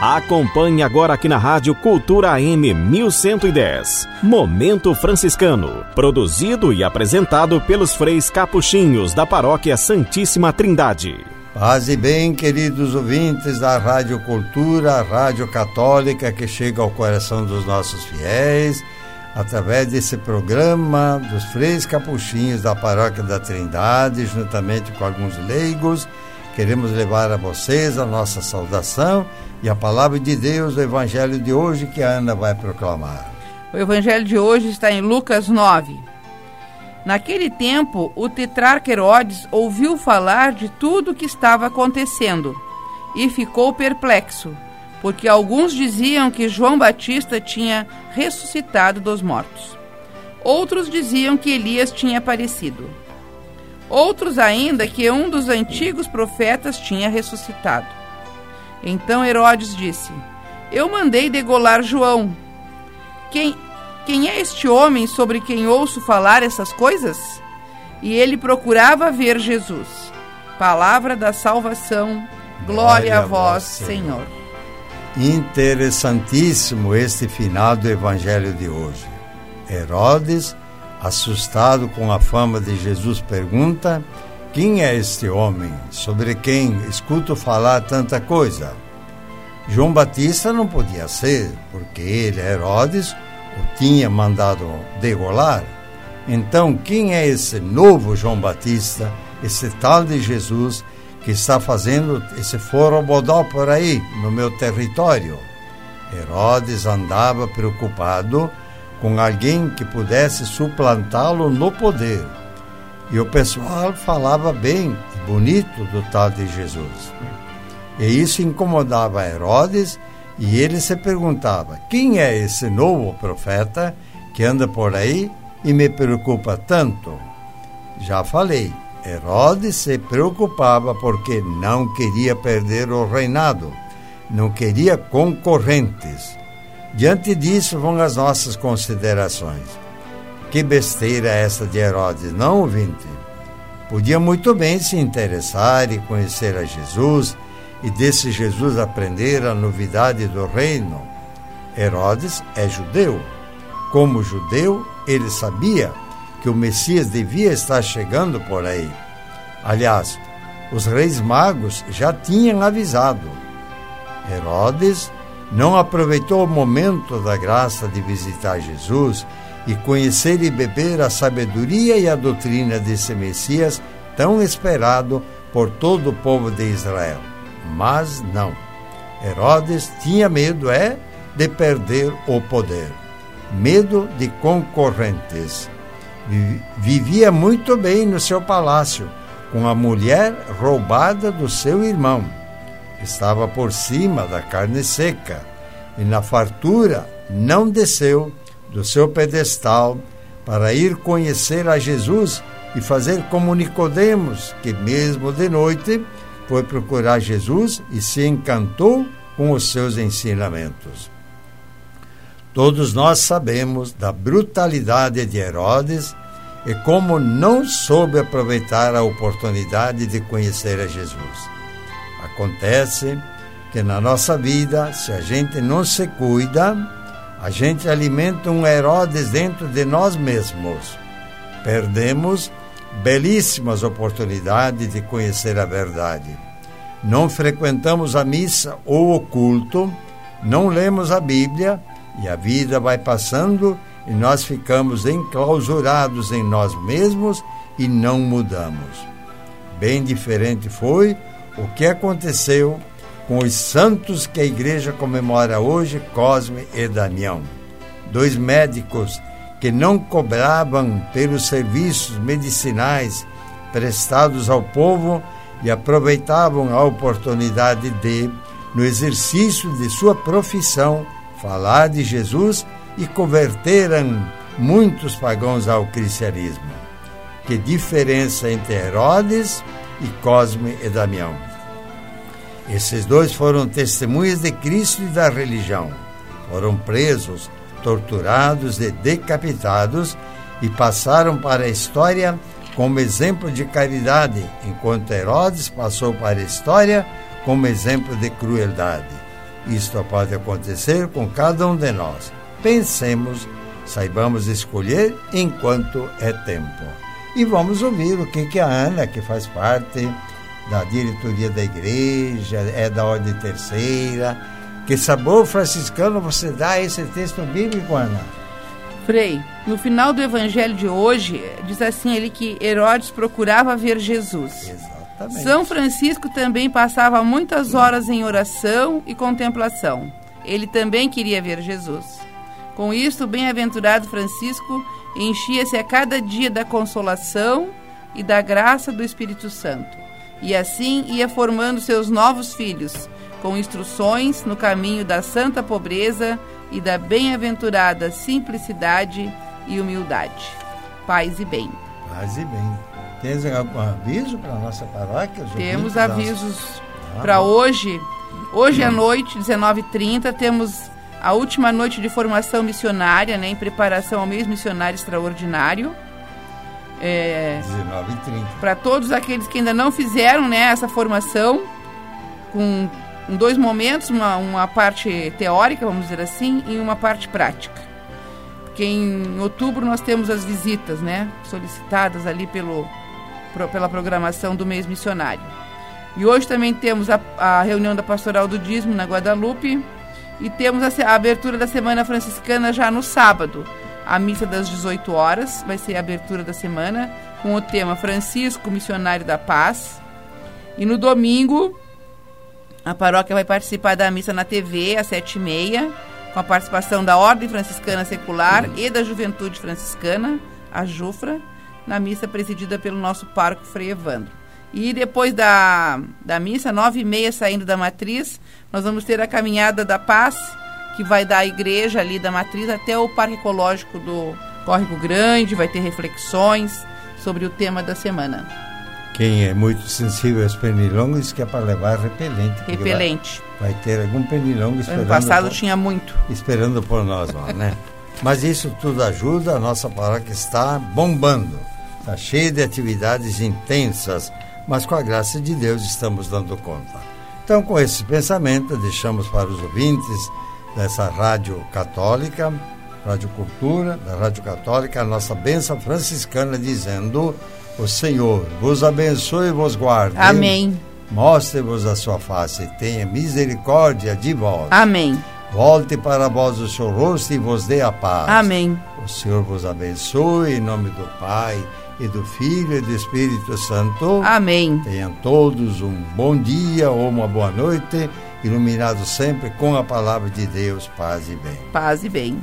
Acompanhe agora aqui na Rádio Cultura AM 1110. Momento Franciscano. Produzido e apresentado pelos freis capuchinhos da Paróquia Santíssima Trindade. Paz e bem, queridos ouvintes da Rádio Cultura, Rádio Católica que chega ao coração dos nossos fiéis, através desse programa dos freis capuchinhos da Paróquia da Trindade, juntamente com alguns leigos Queremos levar a vocês a nossa saudação e a palavra de Deus, o evangelho de hoje que a Ana vai proclamar. O evangelho de hoje está em Lucas 9. Naquele tempo, o tetrarca Herodes ouviu falar de tudo o que estava acontecendo e ficou perplexo, porque alguns diziam que João Batista tinha ressuscitado dos mortos. Outros diziam que Elias tinha aparecido Outros ainda que um dos antigos profetas tinha ressuscitado. Então Herodes disse: Eu mandei degolar João. Quem, quem é este homem sobre quem ouço falar essas coisas? E ele procurava ver Jesus. Palavra da salvação. Glória, Glória a vós, Senhor. Interessantíssimo este final do evangelho de hoje. Herodes Assustado com a fama de Jesus, pergunta: Quem é este homem sobre quem escuto falar tanta coisa? João Batista não podia ser, porque ele, Herodes, o tinha mandado degolar. Então, quem é esse novo João Batista, esse tal de Jesus, que está fazendo esse forobodó por aí, no meu território? Herodes andava preocupado com alguém que pudesse suplantá-lo no poder. E o pessoal falava bem e bonito do tal de Jesus. E isso incomodava Herodes e ele se perguntava: quem é esse novo profeta que anda por aí e me preocupa tanto? Já falei, Herodes se preocupava porque não queria perder o reinado, não queria concorrentes. Diante disso vão as nossas considerações. Que besteira essa de Herodes, não, ouvinte? Podia muito bem se interessar e conhecer a Jesus e desse Jesus aprender a novidade do reino. Herodes é judeu. Como judeu, ele sabia que o Messias devia estar chegando por aí. Aliás, os reis magos já tinham avisado. Herodes não aproveitou o momento da graça de visitar Jesus e conhecer e beber a sabedoria e a doutrina desse Messias tão esperado por todo o povo de Israel. Mas não. Herodes tinha medo, é, de perder o poder. Medo de concorrentes. Vivia muito bem no seu palácio, com a mulher roubada do seu irmão estava por cima da carne seca, e na fartura não desceu do seu pedestal para ir conhecer a Jesus e fazer como Nicodemos, que mesmo de noite foi procurar Jesus e se encantou com os seus ensinamentos. Todos nós sabemos da brutalidade de Herodes e como não soube aproveitar a oportunidade de conhecer a Jesus. Acontece que na nossa vida, se a gente não se cuida, a gente alimenta um Herodes dentro de nós mesmos. Perdemos belíssimas oportunidades de conhecer a verdade. Não frequentamos a missa ou o culto, não lemos a Bíblia e a vida vai passando e nós ficamos enclausurados em nós mesmos e não mudamos. Bem diferente foi o que aconteceu com os santos que a igreja comemora hoje, Cosme e Damião. Dois médicos que não cobravam pelos serviços medicinais prestados ao povo e aproveitavam a oportunidade de, no exercício de sua profissão, falar de Jesus e converteram muitos pagãos ao cristianismo. Que diferença entre Herodes e Cosme e Damião. Esses dois foram testemunhas de Cristo e da religião. Foram presos, torturados e decapitados e passaram para a história como exemplo de caridade, enquanto Herodes passou para a história como exemplo de crueldade. Isto pode acontecer com cada um de nós. Pensemos, saibamos escolher enquanto é tempo. E vamos ouvir o que, que a Ana, que faz parte da diretoria da igreja, é da ordem terceira, que sabor franciscano você dá a esse texto bíblico, Ana? Frei, no final do evangelho de hoje, diz assim ele que Herodes procurava ver Jesus. Exatamente. São Francisco também passava muitas horas em oração e contemplação. Ele também queria ver Jesus. Com isto, o bem-aventurado Francisco enchia-se a cada dia da consolação e da graça do Espírito Santo. E assim ia formando seus novos filhos, com instruções no caminho da santa pobreza e da bem-aventurada simplicidade e humildade. Paz e bem. Paz e bem. Tens algum aviso para a nossa paróquia? Temos avisos ah, para hoje. Hoje à noite, 19h30, temos a última noite de formação missionária, né, em preparação ao mês missionário extraordinário. É, 19h30. Para todos aqueles que ainda não fizeram né, essa formação, com dois momentos, uma, uma parte teórica, vamos dizer assim, e uma parte prática. Porque em outubro nós temos as visitas, né, solicitadas ali pelo, pela programação do mês missionário. E hoje também temos a, a reunião da Pastoral do Dízimo na Guadalupe e temos a, a, abertura da Semana Franciscana já no sábado. A missa das 18 horas vai ser a abertura da semana com o tema Francisco, Missionário da Paz. E no domingo a paróquia vai participar da missa na TV às sete e meia, com a participação da Ordem Franciscana Secular e da Juventude Franciscana, a JUFRA, na missa presidida pelo nosso pároco Frei Evandro. E depois da, da missa, nove e meia, saindo da matriz, nós vamos ter a Caminhada da Paz, que vai da igreja ali da matriz até o Parque Ecológico do Córrego Grande, vai ter reflexões sobre o tema da semana. Quem é muito sensível aos pernilongos que é para levar repelente. Repelente. Vai, vai, ter algum pernilongo esperando. Ano passado por, tinha muito. Esperando por nós lá, né? Mas isso tudo ajuda, a nossa paróquia está bombando. Está cheia de atividades intensas, mas com a graça de Deus estamos dando conta. Então, com esse pensamento, deixamos para os ouvintes dessa rádio católica, Rádio Cultura, da Rádio Católica, a nossa bênção franciscana, dizendo o Senhor vos abençoe e vos guarde. Amém. Mostre-vos a sua face e tenha misericórdia de vós. Amém. Volte para vós o seu rosto e vos dê a paz. Amém. O Senhor vos abençoe em nome do Pai e do Filho e do Espírito Santo. Amém. Tenham todos um bom dia ou uma boa noite, iluminados sempre com a palavra de Deus, paz e bem. Paz e bem.